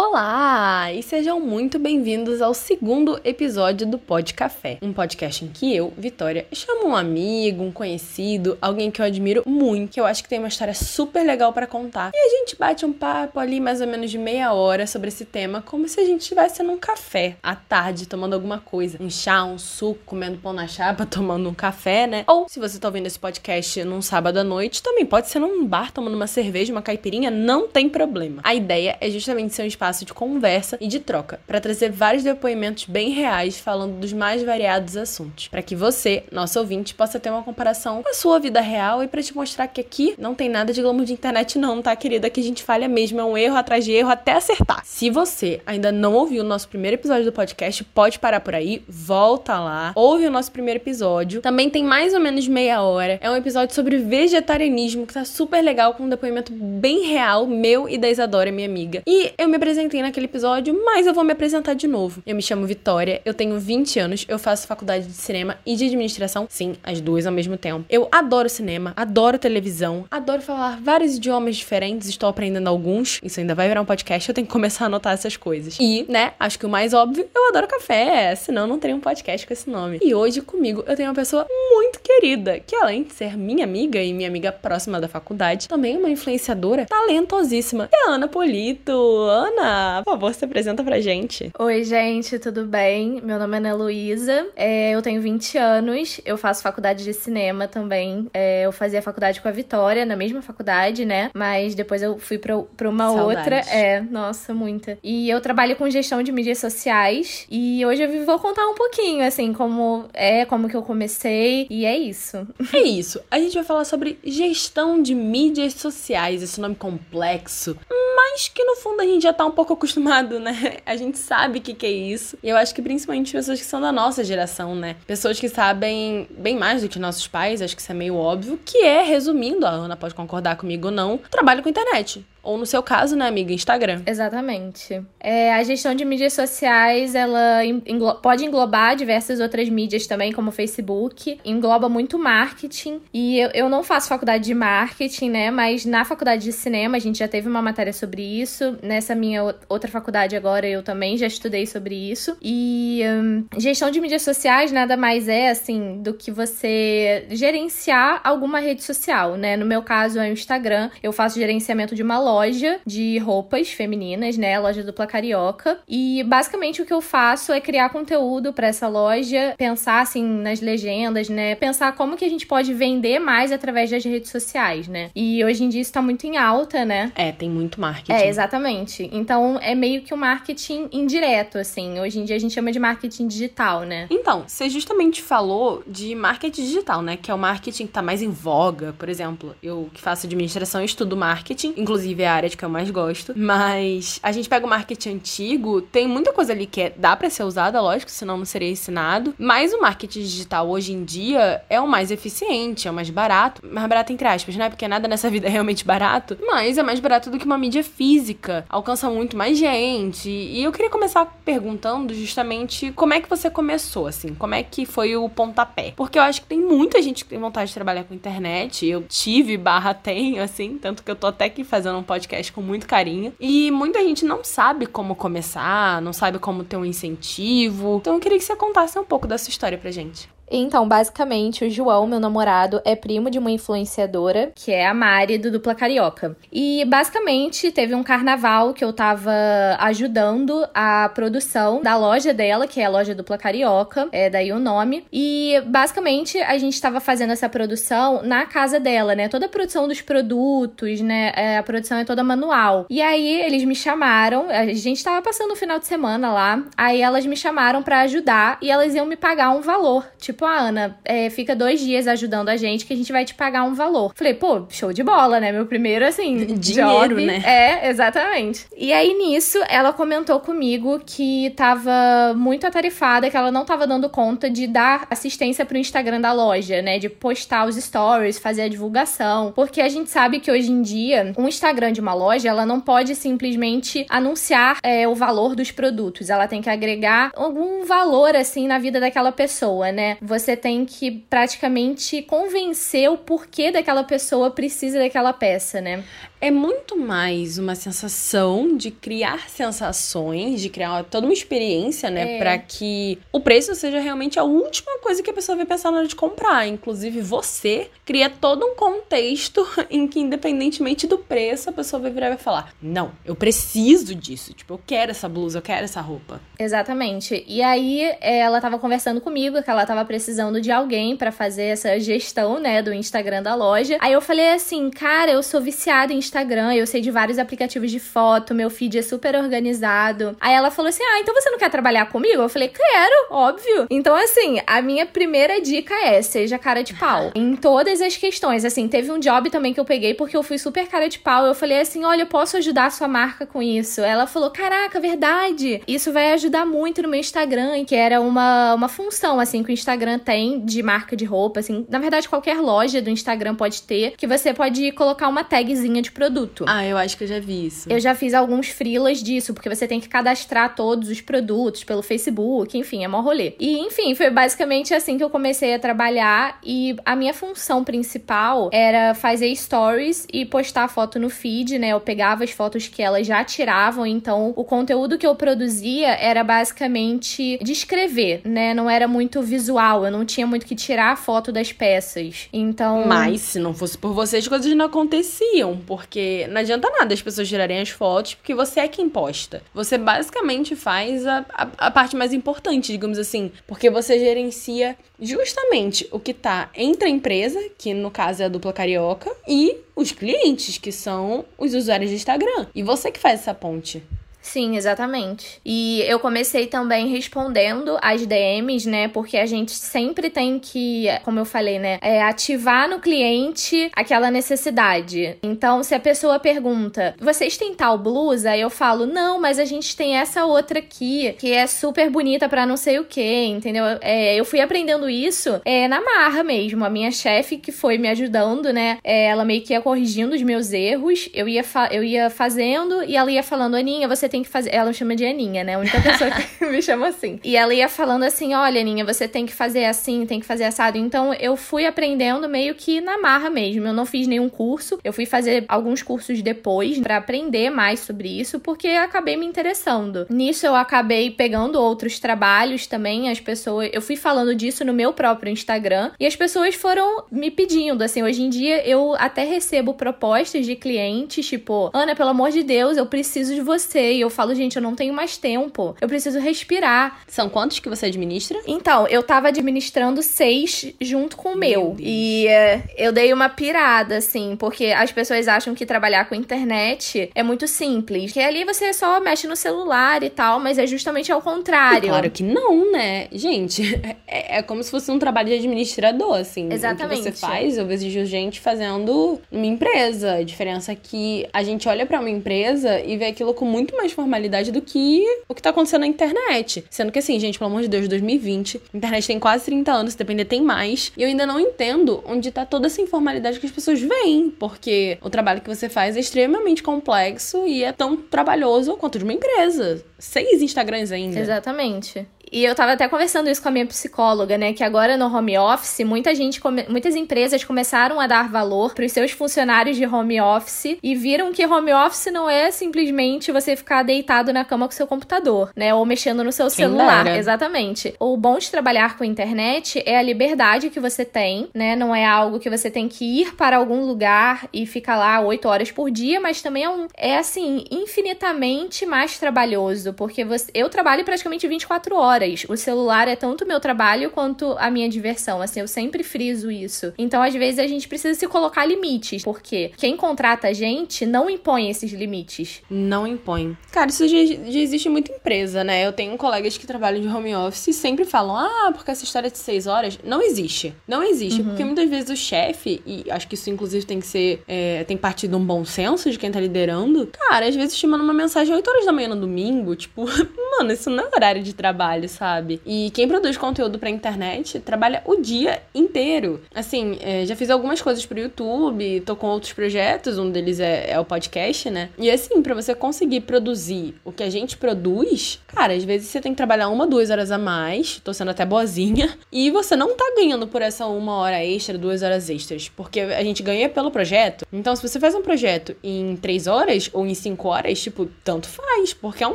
all Olá e sejam muito bem-vindos ao segundo episódio do Pod Café, um podcast em que eu, Vitória, chamo um amigo, um conhecido, alguém que eu admiro muito, que eu acho que tem uma história super legal para contar. E a gente bate um papo ali mais ou menos de meia hora sobre esse tema, como se a gente estivesse num café à tarde tomando alguma coisa, um chá, um suco, comendo pão na chapa, tomando um café, né? Ou se você tá ouvindo esse podcast num sábado à noite, também pode ser num bar tomando uma cerveja, uma caipirinha, não tem problema. A ideia é justamente ser um espaço espaço de conversa e de troca, para trazer vários depoimentos bem reais falando dos mais variados assuntos, para que você, nosso ouvinte, possa ter uma comparação com a sua vida real e para te mostrar que aqui não tem nada de glamour de internet não, tá, querida? Aqui a gente falha mesmo, é um erro atrás de erro até acertar. Se você ainda não ouviu o nosso primeiro episódio do podcast, pode parar por aí, volta lá, ouve o nosso primeiro episódio. Também tem mais ou menos meia hora. É um episódio sobre vegetarianismo que tá super legal com um depoimento bem real meu e da Isadora, minha amiga. E eu me apresentei apresentei naquele episódio, mas eu vou me apresentar de novo. Eu me chamo Vitória, eu tenho 20 anos, eu faço faculdade de cinema e de administração, sim, as duas ao mesmo tempo. Eu adoro cinema, adoro televisão, adoro falar vários idiomas diferentes, estou aprendendo alguns. Isso ainda vai virar um podcast, eu tenho que começar a anotar essas coisas. E, né, acho que o mais óbvio, eu adoro café, senão não teria um podcast com esse nome. E hoje comigo eu tenho uma pessoa muito querida, que além de ser minha amiga e minha amiga próxima da faculdade, também é uma influenciadora talentosíssima. É a Ana Polito. Ana, por favor, se apresenta pra gente. Oi, gente, tudo bem? Meu nome é Ana Luísa, é, eu tenho 20 anos, eu faço faculdade de cinema também. É, eu fazia faculdade com a Vitória, na mesma faculdade, né? Mas depois eu fui pra, pra uma Saudades. outra. É, nossa, muita. E eu trabalho com gestão de mídias sociais e hoje eu vou contar um pouquinho, assim, como é, como que eu comecei e é isso. É isso. A gente vai falar sobre gestão de mídias sociais, esse nome complexo, mas que no fundo a gente já tá um pouco acostumado, né? A gente sabe o que, que é isso. E eu acho que principalmente pessoas que são da nossa geração, né? Pessoas que sabem bem mais do que nossos pais, acho que isso é meio óbvio, que é, resumindo, a Ana pode concordar comigo ou não, trabalho com internet. Ou no seu caso, né, amiga, Instagram. Exatamente. É, a gestão de mídias sociais, ela englo pode englobar diversas outras mídias também, como o Facebook. Engloba muito marketing. E eu, eu não faço faculdade de marketing, né? Mas na faculdade de cinema a gente já teve uma matéria sobre isso. Nessa minha outra faculdade agora eu também já estudei sobre isso. E hum, gestão de mídias sociais nada mais é, assim, do que você gerenciar alguma rede social, né? No meu caso é o Instagram. Eu faço gerenciamento de uma loja loja de roupas femininas, né? A loja dupla carioca. E basicamente o que eu faço é criar conteúdo para essa loja, pensar assim nas legendas, né? Pensar como que a gente pode vender mais através das redes sociais, né? E hoje em dia isso tá muito em alta, né? É, tem muito marketing. É, exatamente. Então é meio que um marketing indireto, assim. Hoje em dia a gente chama de marketing digital, né? Então, você justamente falou de marketing digital, né? Que é o marketing que tá mais em voga, por exemplo. Eu que faço administração estudo marketing, inclusive é a área de que eu mais gosto. Mas a gente pega o marketing antigo, tem muita coisa ali que é, dá para ser usada, lógico, senão não seria ensinado. Mas o marketing digital hoje em dia é o mais eficiente, é o mais barato. Mais barato entre aspas, né? Porque nada nessa vida é realmente barato. Mas é mais barato do que uma mídia física. Alcança muito mais gente. E eu queria começar perguntando justamente como é que você começou, assim. Como é que foi o pontapé? Porque eu acho que tem muita gente que tem vontade de trabalhar com internet. Eu tive barra tenho, assim. Tanto que eu tô até aqui fazendo um podcast com muito carinho. E muita gente não sabe como começar, não sabe como ter um incentivo. Então eu queria que você contasse um pouco dessa história pra gente. Então, basicamente, o João, meu namorado, é primo de uma influenciadora, que é a Mari do Dupla Carioca. E basicamente teve um carnaval que eu tava ajudando a produção da loja dela, que é a loja Dupla Carioca, é daí o nome. E basicamente a gente tava fazendo essa produção na casa dela, né? Toda a produção dos produtos, né? É, a produção é toda manual. E aí eles me chamaram, a gente tava passando o final de semana lá, aí elas me chamaram para ajudar e elas iam me pagar um valor, tipo tipo, ah, Ana, é, fica dois dias ajudando a gente que a gente vai te pagar um valor. Falei, pô, show de bola, né? Meu primeiro, assim, dinheiro, job. né? É, exatamente. E aí nisso, ela comentou comigo que tava muito atarefada, que ela não tava dando conta de dar assistência pro Instagram da loja, né? De postar os stories, fazer a divulgação. Porque a gente sabe que hoje em dia, um Instagram de uma loja, ela não pode simplesmente anunciar é, o valor dos produtos. Ela tem que agregar algum valor, assim, na vida daquela pessoa, né? Você tem que praticamente convencer o porquê daquela pessoa precisa daquela peça, né? É muito mais uma sensação de criar sensações, de criar toda uma experiência, né? É. Pra que o preço seja realmente a última coisa que a pessoa vai pensar na hora de comprar. Inclusive, você cria todo um contexto em que, independentemente do preço, a pessoa vai virar e vai falar: Não, eu preciso disso. Tipo, eu quero essa blusa, eu quero essa roupa. Exatamente. E aí, ela tava conversando comigo que ela tava precisando de alguém para fazer essa gestão, né, do Instagram da loja. Aí eu falei assim: Cara, eu sou viciada em Instagram, eu sei de vários aplicativos de foto, meu feed é super organizado. Aí ela falou assim: Ah, então você não quer trabalhar comigo? Eu falei: Quero, óbvio. Então, assim, a minha primeira dica é: seja cara de pau. Em todas as questões. Assim, teve um job também que eu peguei porque eu fui super cara de pau. Eu falei assim: Olha, eu posso ajudar a sua marca com isso. Ela falou: Caraca, verdade. Isso vai ajudar muito no meu Instagram, que era uma, uma função, assim, que o Instagram tem de marca de roupa. Assim, na verdade, qualquer loja do Instagram pode ter, que você pode colocar uma tagzinha de produto. Ah, eu acho que eu já vi isso. Eu já fiz alguns freelas disso, porque você tem que cadastrar todos os produtos pelo Facebook, enfim, é mó rolê. E, enfim, foi basicamente assim que eu comecei a trabalhar e a minha função principal era fazer stories e postar foto no feed, né? Eu pegava as fotos que elas já tiravam, então o conteúdo que eu produzia era basicamente descrever, né? Não era muito visual, eu não tinha muito que tirar a foto das peças. Então. Mas se não fosse por vocês, coisas não aconteciam, porque porque não adianta nada as pessoas tirarem as fotos, porque você é quem posta. Você basicamente faz a, a, a parte mais importante, digamos assim, porque você gerencia justamente o que tá entre a empresa, que no caso é a dupla carioca, e os clientes, que são os usuários de Instagram. E você que faz essa ponte. Sim, exatamente. E eu comecei também respondendo as DMs, né? Porque a gente sempre tem que, como eu falei, né? É, ativar no cliente aquela necessidade. Então, se a pessoa pergunta, vocês têm tal blusa? Eu falo, não, mas a gente tem essa outra aqui, que é super bonita para não sei o que, entendeu? É, eu fui aprendendo isso é, na marra mesmo. A minha chefe que foi me ajudando, né? É, ela meio que ia corrigindo os meus erros. Eu ia, eu ia fazendo e ela ia falando, Aninha, você tem que fazer. Ela me chama de Aninha, né? A única pessoa que me chama assim. E ela ia falando assim: olha, Aninha, você tem que fazer assim, tem que fazer assado. Então eu fui aprendendo meio que na marra mesmo. Eu não fiz nenhum curso. Eu fui fazer alguns cursos depois para aprender mais sobre isso, porque acabei me interessando. Nisso eu acabei pegando outros trabalhos também. As pessoas. Eu fui falando disso no meu próprio Instagram. E as pessoas foram me pedindo. Assim, hoje em dia eu até recebo propostas de clientes, tipo, Ana, pelo amor de Deus, eu preciso de você e eu falo, gente, eu não tenho mais tempo. Eu preciso respirar. São quantos que você administra? Então, eu tava administrando seis junto com o meu. meu e uh, eu dei uma pirada, assim, porque as pessoas acham que trabalhar com internet é muito simples. Que ali você só mexe no celular e tal, mas é justamente ao contrário. E claro que não, né? Gente, é, é, como se fosse um trabalho de administrador, assim. Exatamente. O que você faz, eu vejo gente fazendo uma empresa. A diferença é que a gente olha para uma empresa e vê aquilo com muito mais formalidade do que o que tá acontecendo na internet. Sendo que assim, gente, pelo amor de Deus, 2020, a internet tem quase 30 anos, se depender tem mais. E eu ainda não entendo onde tá toda essa informalidade que as pessoas veem, porque o trabalho que você faz é extremamente complexo e é tão trabalhoso quanto de uma empresa. Seis Instagrams ainda. Exatamente. E eu tava até conversando isso com a minha psicóloga, né? Que agora no home office, muita gente, muitas empresas começaram a dar valor para os seus funcionários de home office e viram que home office não é simplesmente você ficar deitado na cama com seu computador, né? Ou mexendo no seu celular. Exatamente. O bom de trabalhar com internet é a liberdade que você tem, né? Não é algo que você tem que ir para algum lugar e ficar lá oito horas por dia, mas também é um é assim, infinitamente mais trabalhoso, porque você eu trabalho praticamente 24 horas horas. O celular é tanto meu trabalho quanto a minha diversão. Assim, eu sempre friso isso. Então, às vezes, a gente precisa se colocar limites, porque quem contrata a gente não impõe esses limites. Não impõe. Cara, isso já, já existe muita empresa, né? Eu tenho colegas que trabalham de home office e sempre falam: ah, porque essa história de seis horas. Não existe. Não existe. Uhum. Porque muitas vezes o chefe, e acho que isso inclusive tem que ser. É, tem parte de um bom senso de quem tá liderando. Cara, às vezes te manda uma mensagem às 8 horas da manhã no domingo, tipo, mano, isso não é horário de trabalho, sabe? E quem produz conteúdo pra internet trabalha o dia inteiro. Assim, é, já fiz algumas coisas pro YouTube, tô com outros projetos, um deles é, é o podcast, né? E assim, para você conseguir produzir o que a gente produz, cara, às vezes você tem que trabalhar uma, duas horas a mais, tô sendo até boazinha, e você não tá ganhando por essa uma hora extra, duas horas extras, porque a gente ganha pelo projeto. Então, se você faz um projeto em três horas ou em cinco horas, tipo, tanto faz, porque é um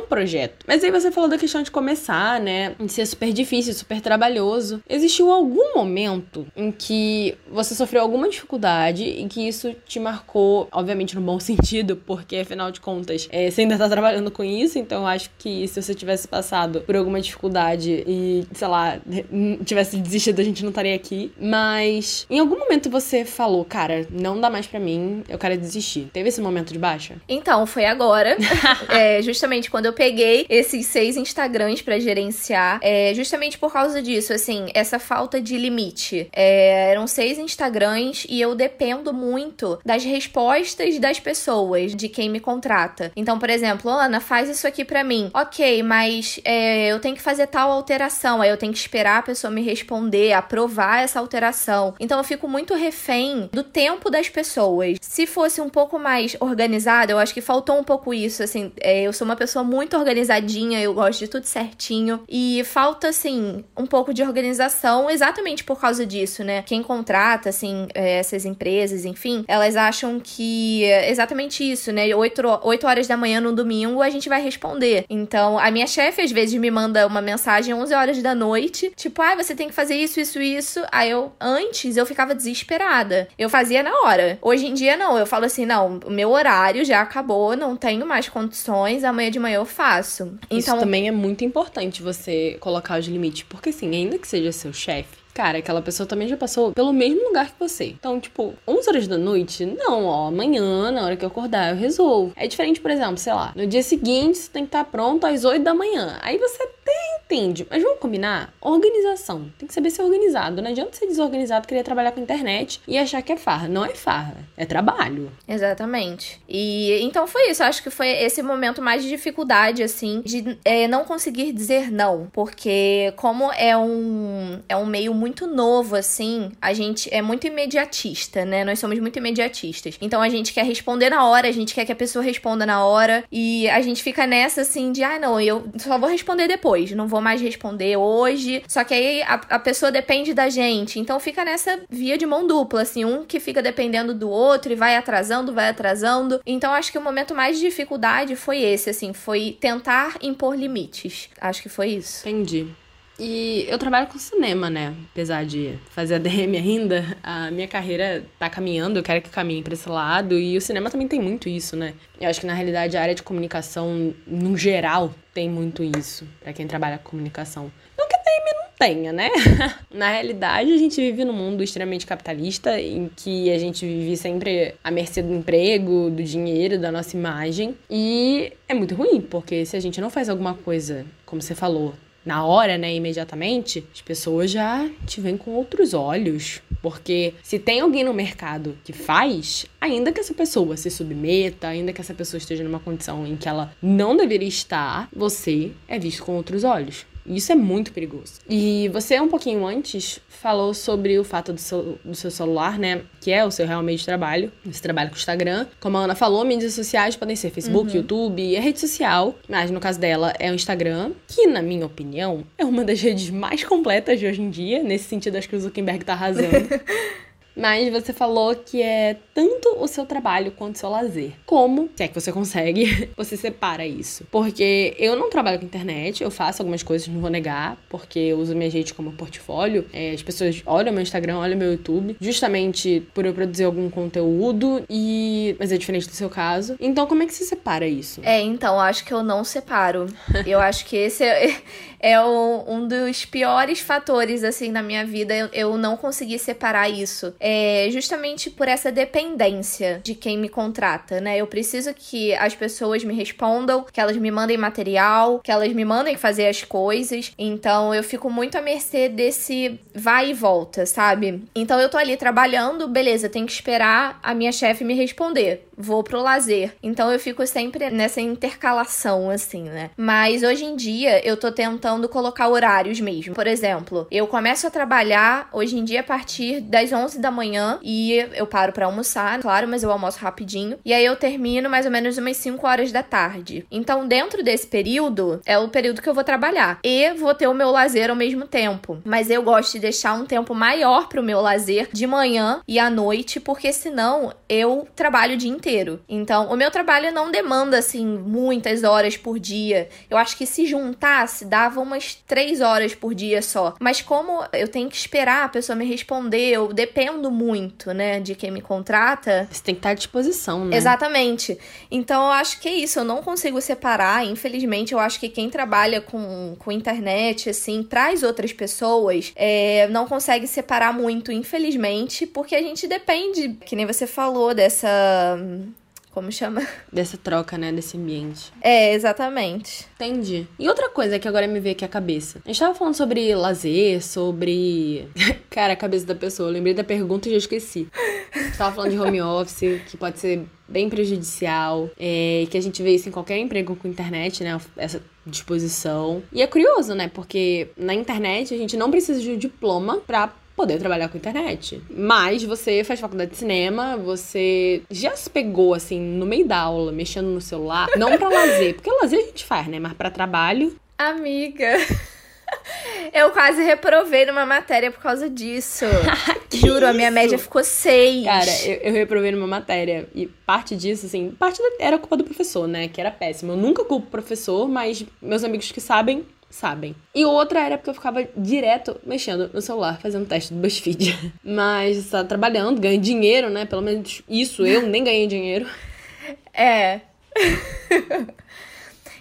projeto. Mas aí você falou da questão de começar, né? De ser super difícil, super trabalhoso. Existiu algum momento em que você sofreu alguma dificuldade e que isso te marcou, obviamente no bom sentido, porque afinal de contas, é, você ainda tá trabalhando com isso, então eu acho que se você tivesse passado por alguma dificuldade e, sei lá, tivesse desistido, a gente não estaria aqui. Mas em algum momento você falou, cara, não dá mais para mim, eu quero desistir. Teve esse momento de baixa? Então, foi agora. é, justamente quando eu peguei esses seis Instagrams para gerenciar, é, justamente por causa disso, assim, essa falta de limite. É, eram seis Instagrams e eu dependo muito das respostas das pessoas, de quem me contrata. Então, por exemplo, Ana, faz isso aqui para mim. Ok, mas é, eu tenho que fazer tal alteração, aí eu tenho que esperar a pessoa me responder, aprovar essa alteração. Então, eu fico muito refém do tempo das pessoas. Se fosse um pouco mais organizado, eu acho que faltou um pouco isso, assim, é, eu sou uma pessoa muito organizadinha, eu gosto de tudo certinho e falta, assim, um pouco de organização exatamente por causa disso, né? Quem contrata, assim, é, essas empresas, enfim, elas acham que é exatamente isso, né? 8, 8 horas da manhã no domingo a gente vai responder. Então, a minha chefe às vezes me manda uma mensagem 11 horas da noite, tipo, ah, você tem que fazer isso, isso, isso. Aí eu, antes, eu ficava desesperada. Eu fazia na hora. Hoje em dia, não. Eu falo assim, não, o meu horário já acabou, não tenho mais condições, amanhã de manhã eu faço. Então, Isso também é muito importante você colocar os limites, porque assim, ainda que seja seu chefe, cara, aquela pessoa também já passou pelo mesmo lugar que você. Então, tipo, 11 horas da noite, não, ó, amanhã, na hora que eu acordar, eu resolvo. É diferente, por exemplo, sei lá, no dia seguinte você tem que estar pronto às 8 da manhã. Aí você até entende, mas vamos combinar? Organização. Tem que saber ser organizado. Não adianta ser desorganizado, querer trabalhar com internet e achar que é farra. Não é farra, é trabalho. Exatamente. E então foi isso. Acho que foi esse momento mais de dificuldade, assim, de é, não conseguir dizer não. Porque, como é um, é um meio muito novo, assim, a gente é muito imediatista, né? Nós somos muito imediatistas. Então a gente quer responder na hora, a gente quer que a pessoa responda na hora. E a gente fica nessa, assim, de, ah, não, eu só vou responder depois. Não vou vou mais responder hoje. Só que aí a, a pessoa depende da gente. Então fica nessa via de mão dupla, assim, um que fica dependendo do outro e vai atrasando, vai atrasando. Então acho que o momento mais de dificuldade foi esse, assim, foi tentar impor limites. Acho que foi isso. Entendi. E eu trabalho com cinema, né? Apesar de fazer ADM ainda, a minha carreira tá caminhando, eu quero que caminhe para esse lado. E o cinema também tem muito isso, né? Eu acho que na realidade a área de comunicação, no geral, tem muito isso, para quem trabalha com comunicação. Não que a DM não tenha, né? Na realidade, a gente vive num mundo extremamente capitalista em que a gente vive sempre à mercê do emprego, do dinheiro, da nossa imagem. E é muito ruim, porque se a gente não faz alguma coisa, como você falou, na hora, né, imediatamente, as pessoas já te veem com outros olhos. Porque se tem alguém no mercado que faz, ainda que essa pessoa se submeta, ainda que essa pessoa esteja numa condição em que ela não deveria estar, você é visto com outros olhos. Isso é muito perigoso. E você, um pouquinho antes, falou sobre o fato do seu, do seu celular, né? Que é o seu real meio de trabalho. Você trabalha com o Instagram. Como a Ana falou, mídias sociais podem ser Facebook, uhum. YouTube e a rede social. Mas no caso dela é o Instagram, que, na minha opinião, é uma das redes mais completas de hoje em dia. Nesse sentido, acho que o Zuckerberg tá arrasando. Mas você falou que é tanto o seu trabalho quanto o seu lazer. Como, se é que você consegue, você separa isso? Porque eu não trabalho com internet, eu faço algumas coisas, não vou negar, porque eu uso minha gente como portfólio. É, as pessoas olham meu Instagram, olham meu YouTube, justamente por eu produzir algum conteúdo, e. Mas é diferente do seu caso. Então, como é que você separa isso? É, então, acho que eu não separo. eu acho que esse é, é um dos piores fatores, assim, na minha vida, eu, eu não consegui separar isso é justamente por essa dependência de quem me contrata, né? Eu preciso que as pessoas me respondam, que elas me mandem material, que elas me mandem fazer as coisas. Então eu fico muito à mercê desse vai e volta, sabe? Então eu tô ali trabalhando, beleza, tem que esperar a minha chefe me responder. vou pro lazer. Então eu fico sempre nessa intercalação, assim, né? Mas hoje em dia eu tô tentando colocar horários mesmo. Por exemplo, eu começo a trabalhar hoje em dia a partir das 11 da manhã e eu paro para almoçar, claro, mas eu almoço rapidinho. E aí eu termino mais ou menos umas 5 horas da tarde. Então, dentro desse período, é o período que eu vou trabalhar. E vou ter o meu lazer ao mesmo tempo. Mas eu gosto de deixar um tempo maior pro meu lazer de manhã e à noite, porque senão eu trabalho o dia inteiro. Então, o meu trabalho não demanda, assim, muitas horas por dia. Eu acho que se juntasse, dava umas três horas por dia só. Mas como eu tenho que esperar a pessoa me responder, eu dependo muito, né, de quem me contrata. Você tem que estar à disposição, né? Exatamente. Então, eu acho que é isso. Eu não consigo separar. Infelizmente, eu acho que quem trabalha com, com internet, assim, traz outras pessoas, é, não consegue separar muito, infelizmente, porque a gente depende, que nem você falou, dessa como chama? Dessa troca, né? Desse ambiente. É, exatamente. Entendi. E outra coisa que agora me veio aqui a cabeça. A gente tava falando sobre lazer, sobre. Cara, a cabeça da pessoa. Eu lembrei da pergunta e já esqueci. A gente tava falando de home office, que pode ser bem prejudicial, é, que a gente vê isso em qualquer emprego com internet, né? Essa disposição. E é curioso, né? Porque na internet a gente não precisa de um diploma pra poder trabalhar com internet. Mas você faz faculdade de cinema, você já se pegou, assim, no meio da aula, mexendo no celular. Não pra lazer, porque lazer a gente faz, né? Mas pra trabalho. Amiga. Eu quase reprovei numa matéria por causa disso. Juro, isso? a minha média ficou seis. Cara, eu, eu, reprovei numa matéria. E parte disso, assim, parte era culpa do professor, né? Que era péssimo. Eu nunca culpo o professor, mas meus amigos que sabem sabem. E outra era porque eu ficava direto mexendo no celular, fazendo teste do BuzzFeed. Mas tá trabalhando, ganhando dinheiro, né? Pelo menos isso, eu nem ganhei dinheiro. É.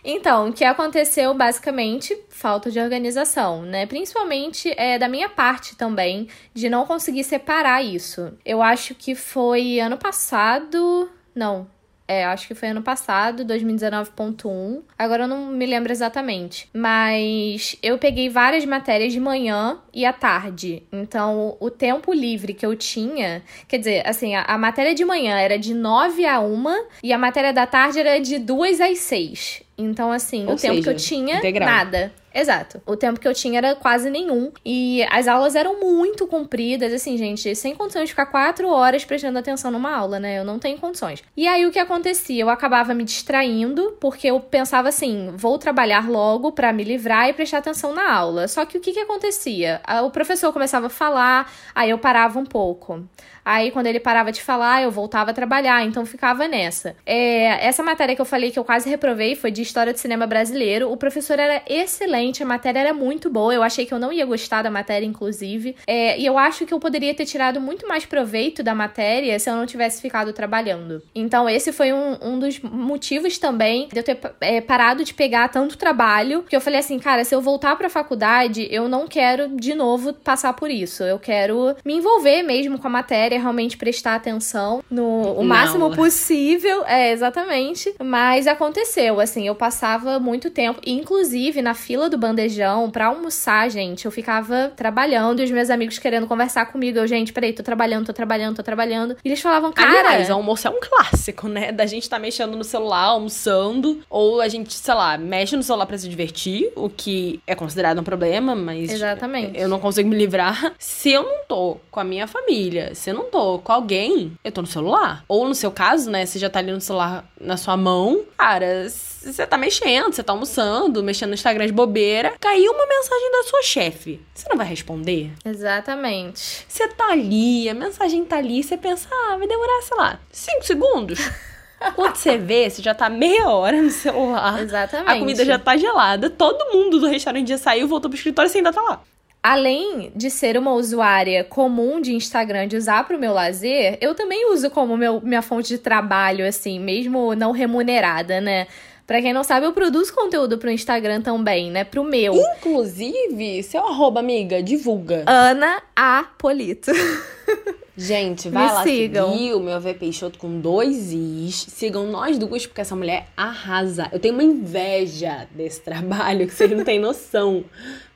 Então, o que aconteceu basicamente falta de organização, né? Principalmente é da minha parte também de não conseguir separar isso. Eu acho que foi ano passado, não, é, acho que foi ano passado, 2019.1. Agora eu não me lembro exatamente. Mas eu peguei várias matérias de manhã e à tarde. Então, o tempo livre que eu tinha. Quer dizer, assim, a, a matéria de manhã era de 9 a 1 e a matéria da tarde era de 2 às 6. Então, assim, Ou o seja, tempo que eu tinha, integral. nada. Exato. O tempo que eu tinha era quase nenhum. E as aulas eram muito compridas, assim, gente, sem condições de ficar quatro horas prestando atenção numa aula, né? Eu não tenho condições. E aí o que acontecia? Eu acabava me distraindo, porque eu pensava assim: vou trabalhar logo para me livrar e prestar atenção na aula. Só que o que, que acontecia? O professor começava a falar, aí eu parava um pouco. Aí, quando ele parava de falar, eu voltava a trabalhar, então ficava nessa. É, essa matéria que eu falei que eu quase reprovei foi de História do Cinema Brasileiro. O professor era excelente, a matéria era muito boa. Eu achei que eu não ia gostar da matéria, inclusive. É, e eu acho que eu poderia ter tirado muito mais proveito da matéria se eu não tivesse ficado trabalhando. Então, esse foi um, um dos motivos também de eu ter é, parado de pegar tanto trabalho, que eu falei assim, cara, se eu voltar pra faculdade, eu não quero de novo passar por isso. Eu quero me envolver mesmo com a matéria realmente prestar atenção no o máximo possível. É, exatamente. Mas aconteceu, assim, eu passava muito tempo, inclusive na fila do bandejão pra almoçar, gente, eu ficava trabalhando e os meus amigos querendo conversar comigo. Eu, gente, peraí, tô trabalhando, tô trabalhando, tô trabalhando. E eles falavam, cara. Aliás, almoço é um clássico, né? Da gente tá mexendo no celular, almoçando, ou a gente, sei lá, mexe no celular pra se divertir, o que é considerado um problema, mas. Exatamente. Eu não consigo me livrar. Se eu não tô com a minha família, se eu não tô com alguém, eu tô no celular. Ou no seu caso, né, você já tá ali no celular na sua mão, cara, você tá mexendo, você tá almoçando, mexendo no Instagram de bobeira, caiu uma mensagem da sua chefe. Você não vai responder? Exatamente. Você tá ali, a mensagem tá ali, você pensa, ah, vai demorar, sei lá, cinco segundos. Quando você vê, você já tá meia hora no celular. Exatamente. A comida já tá gelada, todo mundo do restaurante já saiu, voltou pro escritório e você ainda tá lá além de ser uma usuária comum de Instagram, de usar para o meu lazer, eu também uso como meu, minha fonte de trabalho, assim, mesmo não remunerada, né? Pra quem não sabe, eu produzo conteúdo pro Instagram também, né? Pro meu. Inclusive, seu arroba, amiga, divulga. Ana A. Polito. Gente, vai Me lá sigam. seguir o meu VP Peixoto com dois Is. Sigam nós duas, porque essa mulher arrasa. Eu tenho uma inveja desse trabalho que vocês não têm noção.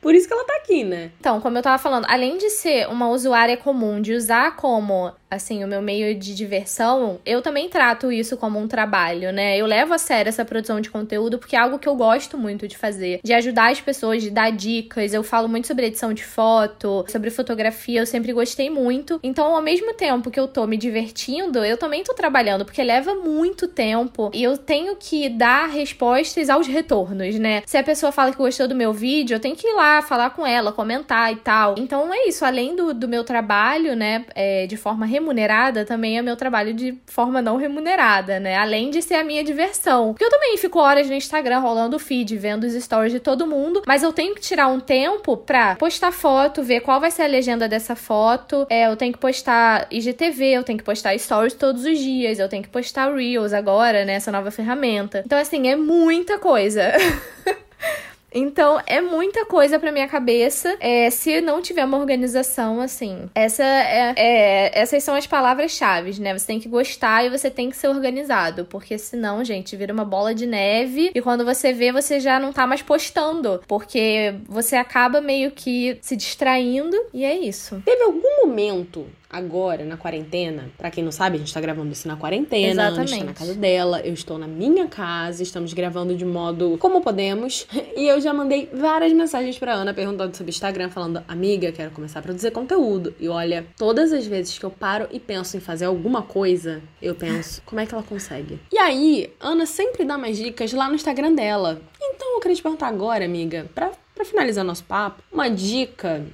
Por isso que ela tá aqui, né? Então, como eu tava falando, além de ser uma usuária comum, de usar como assim, o meu meio de diversão, eu também trato isso como um trabalho, né? Eu levo a sério essa produção de conteúdo porque é algo que eu gosto muito de fazer, de ajudar as pessoas, de dar dicas. Eu falo muito sobre edição de foto, sobre fotografia, eu sempre gostei muito. Então, ao mesmo tempo que eu tô me divertindo, eu também tô trabalhando, porque leva muito tempo e eu tenho que dar respostas aos retornos, né? Se a pessoa fala que gostou do meu vídeo, eu tenho que ir lá falar com ela, comentar e tal. Então, é isso. Além do, do meu trabalho, né, é, de forma remunerada também é meu trabalho de forma não remunerada, né? Além de ser a minha diversão. Porque eu também fico horas no Instagram rolando o feed, vendo os stories de todo mundo, mas eu tenho que tirar um tempo pra postar foto, ver qual vai ser a legenda dessa foto. É, eu tenho que postar IGTV, eu tenho que postar stories todos os dias, eu tenho que postar Reels agora, né? Essa nova ferramenta. Então, assim, é muita coisa. Então, é muita coisa pra minha cabeça. É, se não tiver uma organização, assim. Essa é, é essas são as palavras-chave, né? Você tem que gostar e você tem que ser organizado. Porque senão, gente, vira uma bola de neve. E quando você vê, você já não tá mais postando. Porque você acaba meio que se distraindo. E é isso. Teve algum momento agora, na quarentena. Para quem não sabe, a gente tá gravando isso na quarentena. Exatamente. A gente tá na casa dela, eu estou na minha casa, estamos gravando de modo como podemos. E eu já mandei várias mensagens pra Ana perguntando sobre o Instagram, falando: Amiga, quero começar a produzir conteúdo. E olha, todas as vezes que eu paro e penso em fazer alguma coisa, eu penso: como é que ela consegue? E aí, Ana sempre dá mais dicas lá no Instagram dela. Então eu queria te perguntar agora, amiga, pra, pra finalizar nosso papo, uma dica.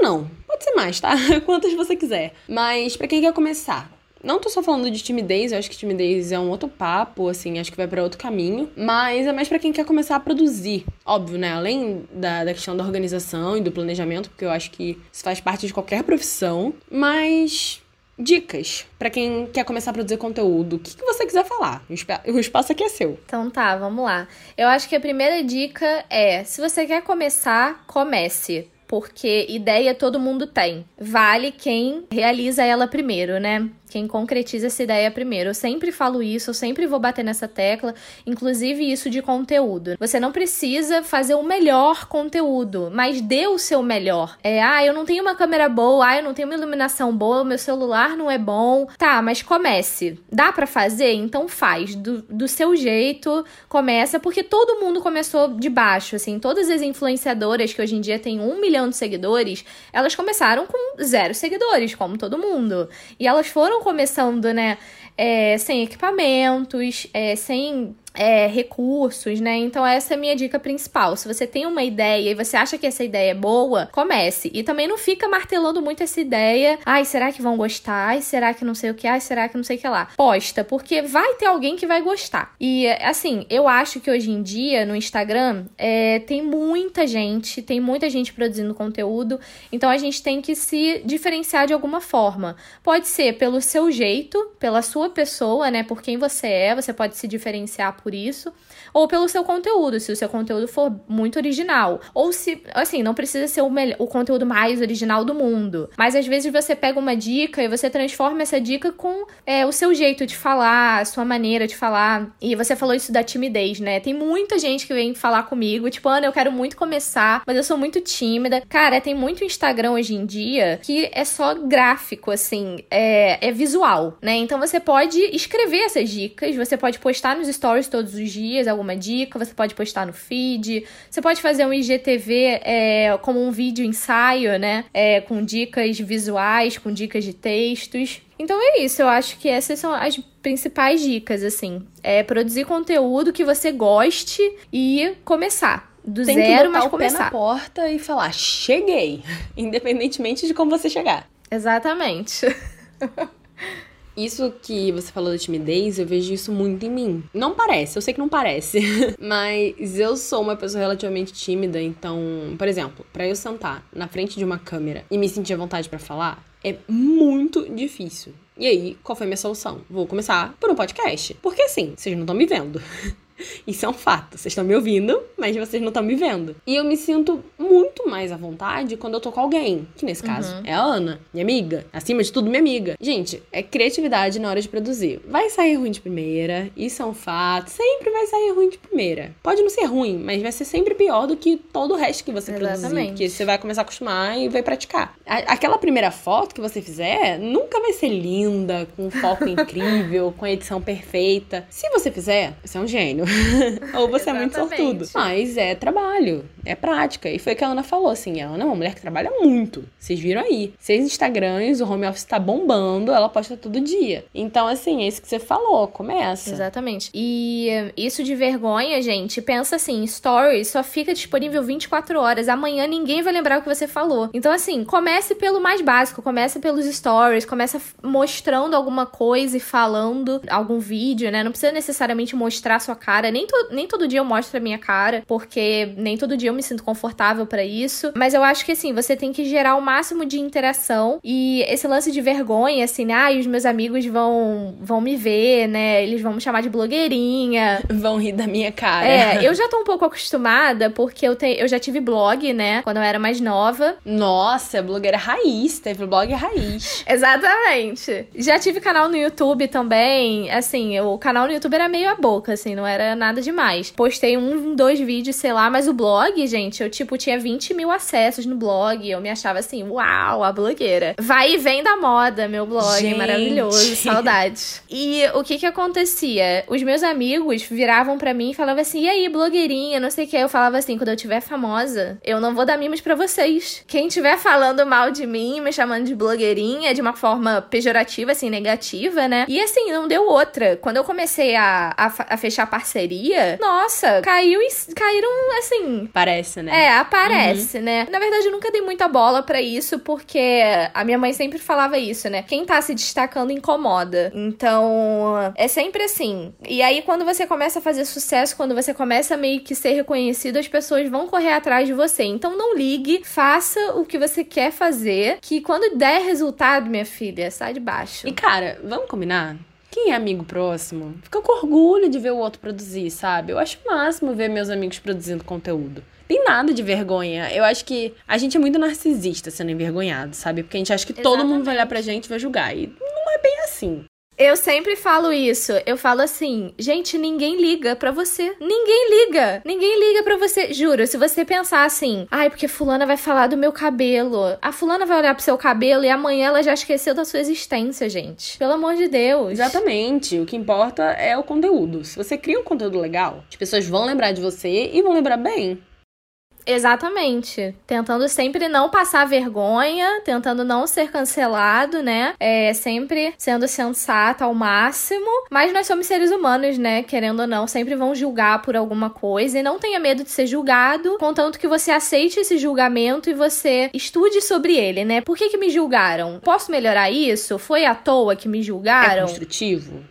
Uma não, Pode ser mais, tá? Quantas você quiser. Mas para quem quer começar, não tô só falando de timidez, eu acho que timidez é um outro papo, assim, acho que vai para outro caminho. Mas é mais para quem quer começar a produzir. Óbvio, né? Além da, da questão da organização e do planejamento, porque eu acho que isso faz parte de qualquer profissão. Mas. Dicas para quem quer começar a produzir conteúdo. O que, que você quiser falar. O espaço aqui é seu. Então tá, vamos lá. Eu acho que a primeira dica é: se você quer começar, comece porque ideia todo mundo tem. Vale quem realiza ela primeiro, né? quem concretiza essa ideia primeiro. Eu sempre falo isso, eu sempre vou bater nessa tecla, inclusive isso de conteúdo. Você não precisa fazer o melhor conteúdo, mas dê o seu melhor. É, ah, eu não tenho uma câmera boa, ah, eu não tenho uma iluminação boa, meu celular não é bom. Tá, mas comece. Dá para fazer? Então faz. Do, do seu jeito, começa, porque todo mundo começou de baixo, assim. Todas as influenciadoras que hoje em dia têm um milhão de seguidores, elas começaram com zero seguidores, como todo mundo. E elas foram foram começando, né, é, sem equipamentos, é, sem é, recursos, né? Então, essa é a minha dica principal. Se você tem uma ideia e você acha que essa ideia é boa, comece. E também não fica martelando muito essa ideia. Ai, será que vão gostar? Ai, será que não sei o que? Ai, será que não sei o que lá? Posta, porque vai ter alguém que vai gostar. E, assim, eu acho que hoje em dia, no Instagram, é, tem muita gente, tem muita gente produzindo conteúdo. Então, a gente tem que se diferenciar de alguma forma. Pode ser pelo seu jeito, pela sua pessoa, né? Por quem você é, você pode se diferenciar por isso, ou pelo seu conteúdo, se o seu conteúdo for muito original. Ou se, assim, não precisa ser o, melhor, o conteúdo mais original do mundo. Mas às vezes você pega uma dica e você transforma essa dica com é, o seu jeito de falar, a sua maneira de falar. E você falou isso da timidez, né? Tem muita gente que vem falar comigo, tipo, Ana, eu quero muito começar, mas eu sou muito tímida. Cara, tem muito Instagram hoje em dia que é só gráfico, assim, é, é visual, né? Então você pode escrever essas dicas, você pode postar nos stories todos os dias alguma dica, você pode postar no feed, você pode fazer um IGTV é, como um vídeo ensaio, né? É, com dicas visuais, com dicas de textos. Então é isso, eu acho que essas são as principais dicas, assim. É produzir conteúdo que você goste e começar do Tem zero, que mas o começar. pé na porta e falar, cheguei, independentemente de como você chegar. Exatamente. Isso que você falou da timidez, eu vejo isso muito em mim. Não parece, eu sei que não parece, mas eu sou uma pessoa relativamente tímida, então, por exemplo, para eu sentar na frente de uma câmera e me sentir à vontade para falar, é muito difícil. E aí, qual foi a minha solução? Vou começar por um podcast. Porque assim, vocês não estão me vendo. Isso é um fato. Vocês estão me ouvindo, mas vocês não estão me vendo. E eu me sinto muito mais à vontade quando eu tô com alguém, que nesse caso é a Ana, minha amiga. Acima de tudo, minha amiga. Gente, é criatividade na hora de produzir. Vai sair ruim de primeira, isso é um fato. Sempre vai sair ruim de primeira. Pode não ser ruim, mas vai ser sempre pior do que todo o resto que você produzir. Exatamente. Porque você vai começar a acostumar e vai praticar. A- aquela primeira foto que você fizer nunca vai ser linda, com um foco incrível, com a edição perfeita. Se você fizer, você é um gênio. Ou você é muito Exatamente. sortudo. Mas é trabalho, é prática. E foi o que a Ana falou, assim. A Ana é uma mulher que trabalha muito. Vocês viram aí. Seis Instagrams, o home office tá bombando, ela posta todo dia. Então, assim, é isso que você falou. Começa. Exatamente. E eh, isso de vergonha, gente, pensa assim, stories só fica disponível 24 horas. Amanhã ninguém vai lembrar o que você falou. Então, assim, comece pelo mais básico, comece pelos stories, começa mostrando alguma coisa e falando algum vídeo, né? Não precisa necessariamente mostrar sua cara. Nem, to- nem todo dia eu mostro a minha cara, porque nem todo dia eu me sinto confortável pra isso. Mas eu acho que, assim, você tem que gerar o máximo de interação. E esse lance de vergonha, assim, né? Ai, os meus amigos vão, vão me ver, né? Eles vão me chamar de blogueirinha. Vão rir da minha cara. É, eu já tô um pouco acostumada, porque eu, te, eu já tive blog, né? Quando eu era mais nova. Nossa, blogueira raiz. Teve blog raiz. Exatamente. Já tive canal no YouTube também. Assim, o canal no YouTube era meio a boca, assim, não era nada demais. Postei um, dois vídeos, sei lá, mas o blog, gente, eu, tipo, tinha 20 mil acessos no blog. Eu me achava assim, uau, a blogueira. Vai e vem da moda, meu blog. Gente. Maravilhoso, saudades. E o que que acontecia? Os meus amigos viravam pra mim e falavam assim, e aí, blogueirinha, não sei o que. Eu falava assim, quando eu tiver famosa, eu não vou dar mimos pra vocês. Quem tiver falando mal de mim, me chamando de blogueirinha, de uma forma pejorativa, assim, negativa, né? E assim, não deu outra. Quando eu comecei a, a, a fechar parceria, nossa, caiu em- caíram, assim, Parece, né? é, aparece, né? Na verdade, eu nunca dei muita bola pra isso, porque a minha mãe sempre falava isso, né? Quem tá se destacando incomoda. Então, é sempre assim. E aí, quando você começa a fazer sucesso, quando você começa a meio que ser reconhecido, as pessoas vão correr atrás de você. Então, não ligue, faça o que você quer fazer, que quando der resultado, minha filha, sai de baixo. E cara, vamos combinar? Quem é amigo próximo fica com orgulho de ver o outro produzir, sabe? Eu acho o máximo ver meus amigos produzindo conteúdo. Tem nada de vergonha. Eu acho que a gente é muito narcisista sendo envergonhado, sabe? Porque a gente acha que todo mundo vai olhar pra gente e vai julgar. E não é bem assim. Eu sempre falo isso. Eu falo assim, gente, ninguém liga pra você. Ninguém liga. Ninguém liga pra você. Juro, se você pensar assim, ai, porque fulana vai falar do meu cabelo. A fulana vai olhar pro seu cabelo e amanhã ela já esqueceu da sua existência, gente. Pelo amor de Deus. Exatamente. O que importa é o conteúdo. Se você cria um conteúdo legal, as pessoas vão lembrar de você e vão lembrar bem. Exatamente. Tentando sempre não passar vergonha, tentando não ser cancelado, né? É, sempre sendo sensato ao máximo. Mas nós somos seres humanos, né? Querendo ou não, sempre vão julgar por alguma coisa. E não tenha medo de ser julgado, contanto que você aceite esse julgamento e você estude sobre ele, né? Por que, que me julgaram? Posso melhorar isso? Foi à toa que me É julgaram? construtivo?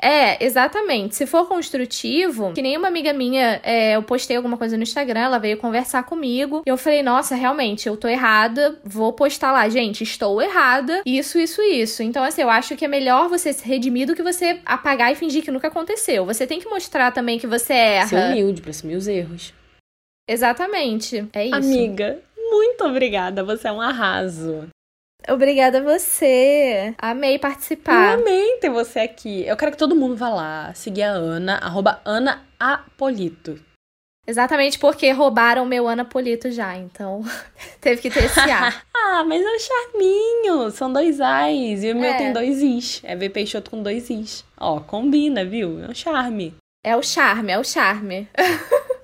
É, exatamente. Se for construtivo, que nem uma amiga minha, é, eu postei alguma coisa no Instagram, ela veio conversar comigo. E eu falei, nossa, realmente, eu tô errada, vou postar lá, gente, estou errada, isso, isso, isso. Então, assim, eu acho que é melhor você se redimir do que você apagar e fingir que nunca aconteceu. Você tem que mostrar também que você erra. Ser humilde pra assumir os erros. Exatamente. É isso. Amiga, muito obrigada. Você é um arraso. Obrigada a você. Amei Eu participar. amei ter você aqui. Eu quero que todo mundo vá lá, seguir a Ana, arroba Ana Apolito. Exatamente porque roubaram meu Ana Polito já, então teve que ter esse ar. Ah, mas é um charminho. São dois Ais. E o meu É. tem dois Is. É V Peixoto com dois Is. Ó, combina, viu? É um charme. É o charme, é o charme.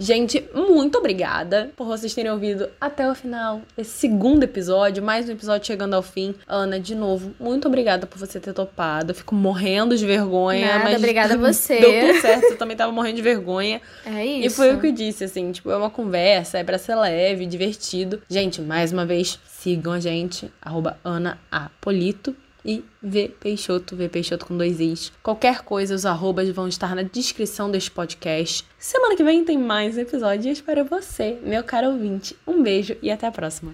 Gente, muito obrigada por vocês terem ouvido até o final desse segundo episódio, mais um episódio chegando ao fim. Ana, de novo, muito obrigada por você ter topado. Eu fico morrendo de vergonha, Nada, mas obrigada a você. deu tudo certo. Eu também tava morrendo de vergonha. É isso. E foi o que eu disse, assim, tipo, é uma conversa, é pra ser leve, divertido. Gente, mais uma vez, sigam a gente, arroba Ana Apolito e V Peixoto, V Peixoto com dois Is. Qualquer coisa, os arrobas vão estar na descrição deste podcast. Semana que vem tem mais episódio e espero você, meu caro ouvinte. Um beijo e até a próxima.